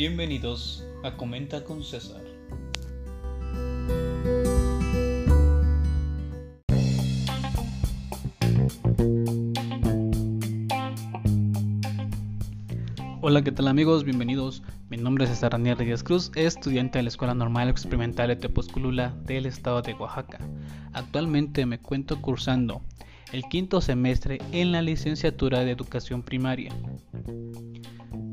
Bienvenidos a Comenta con César. Hola, ¿qué tal amigos? Bienvenidos. Mi nombre es César Daniel Reyes Cruz, estudiante de la Escuela Normal Experimental de Tepozculula del estado de Oaxaca. Actualmente me cuento cursando el quinto semestre en la licenciatura de Educación Primaria.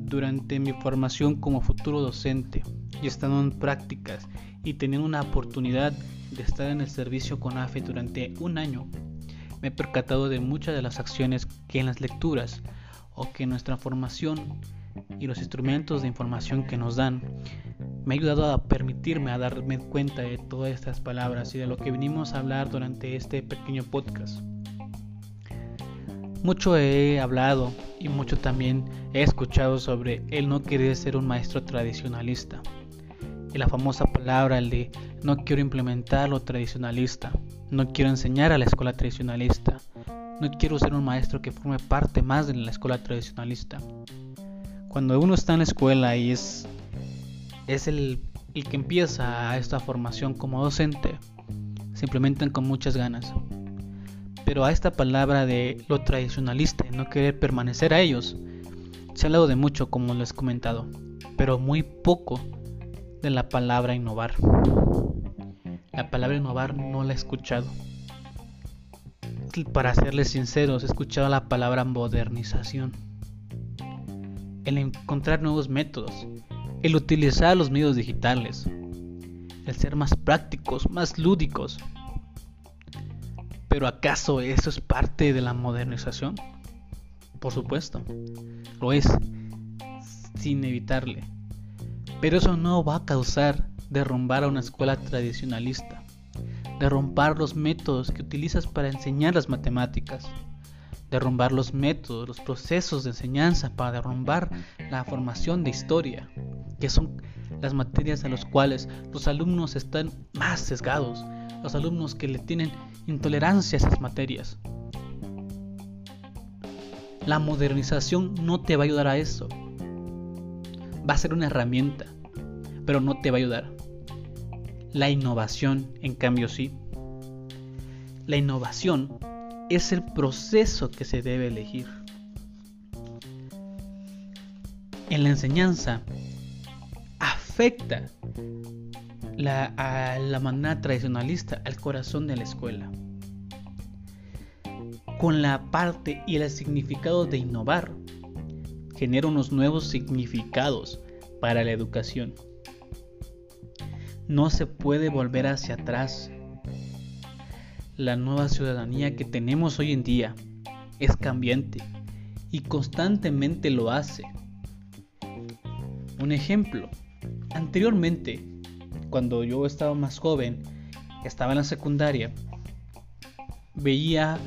Durante mi formación como futuro docente y estando en prácticas y teniendo una oportunidad de estar en el servicio con AFE durante un año, me he percatado de muchas de las acciones que en las lecturas o que nuestra formación y los instrumentos de información que nos dan me ha ayudado a permitirme a darme cuenta de todas estas palabras y de lo que venimos a hablar durante este pequeño podcast. Mucho he hablado y mucho también he escuchado sobre el no querer ser un maestro tradicionalista. Y la famosa palabra, el de no quiero implementar lo tradicionalista, no quiero enseñar a la escuela tradicionalista, no quiero ser un maestro que forme parte más de la escuela tradicionalista. Cuando uno está en la escuela y es, es el, el que empieza esta formación como docente, se implementan con muchas ganas pero a esta palabra de lo tradicionalista y no querer permanecer a ellos, se ha hablado de mucho como lo he comentado, pero muy poco de la palabra innovar. La palabra innovar no la he escuchado. Para serles sinceros, he escuchado la palabra modernización. El encontrar nuevos métodos, el utilizar los medios digitales, el ser más prácticos, más lúdicos, pero ¿acaso eso es parte de la modernización? Por supuesto, lo es, sin evitarle. Pero eso no va a causar derrumbar a una escuela tradicionalista, derrumbar los métodos que utilizas para enseñar las matemáticas, derrumbar los métodos, los procesos de enseñanza para derrumbar la formación de historia, que son las materias a las cuales los alumnos están más sesgados, los alumnos que le tienen intolerancia a esas materias. La modernización no te va a ayudar a eso. Va a ser una herramienta, pero no te va a ayudar. La innovación, en cambio, sí. La innovación es el proceso que se debe elegir. En la enseñanza afecta la, a la manera tradicionalista al corazón de la escuela. Con la parte y el significado de innovar, genera unos nuevos significados para la educación. No se puede volver hacia atrás. La nueva ciudadanía que tenemos hoy en día es cambiante y constantemente lo hace. Un ejemplo, anteriormente cuando yo estaba más joven, estaba en la secundaria, veía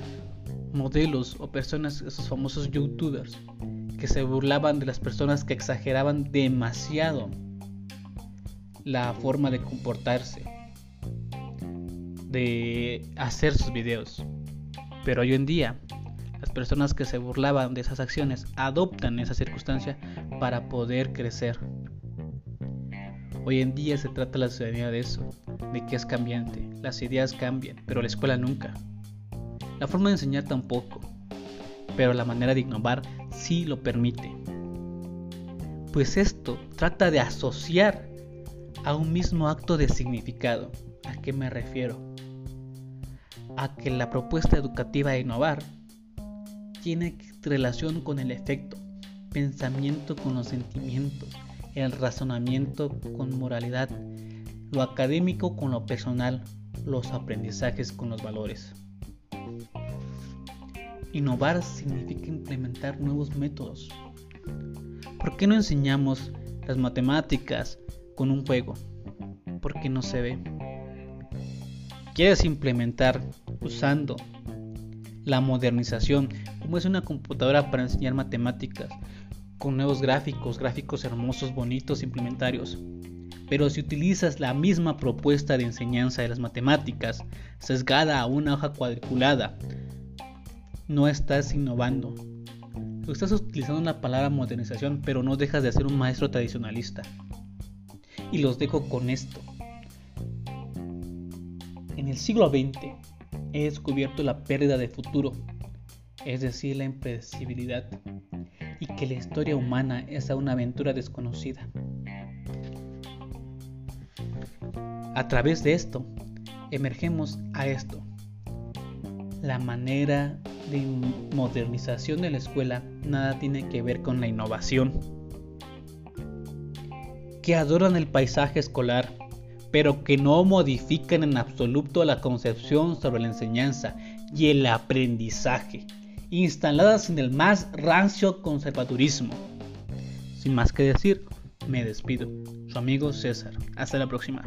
modelos o personas, esos famosos youtubers, que se burlaban de las personas que exageraban demasiado la forma de comportarse, de hacer sus videos. Pero hoy en día, las personas que se burlaban de esas acciones adoptan esa circunstancia para poder crecer. Hoy en día se trata la ciudadanía de eso, de que es cambiante. Las ideas cambian, pero la escuela nunca. La forma de enseñar tampoco, pero la manera de innovar sí lo permite. Pues esto trata de asociar a un mismo acto de significado. ¿A qué me refiero? A que la propuesta educativa de innovar tiene relación con el efecto, pensamiento con los sentimientos, el razonamiento con moralidad, lo académico con lo personal, los aprendizajes con los valores. Innovar significa implementar nuevos métodos. ¿Por qué no enseñamos las matemáticas con un juego? Porque no se ve. ¿Quieres implementar usando la modernización como es una computadora para enseñar matemáticas con nuevos gráficos, gráficos hermosos, bonitos, implementarios. Pero si utilizas la misma propuesta de enseñanza de las matemáticas, sesgada a una hoja cuadriculada, no estás innovando. Estás utilizando una palabra modernización, pero no dejas de ser un maestro tradicionalista. Y los dejo con esto. En el siglo XX he descubierto la pérdida de futuro, es decir, la impredecibilidad, y que la historia humana es una aventura desconocida. A través de esto, emergemos a esto. La manera de modernización de la escuela nada tiene que ver con la innovación. Que adoran el paisaje escolar, pero que no modifican en absoluto la concepción sobre la enseñanza y el aprendizaje, instaladas en el más rancio conservadurismo. Sin más que decir, me despido. Su amigo César. Hasta la próxima.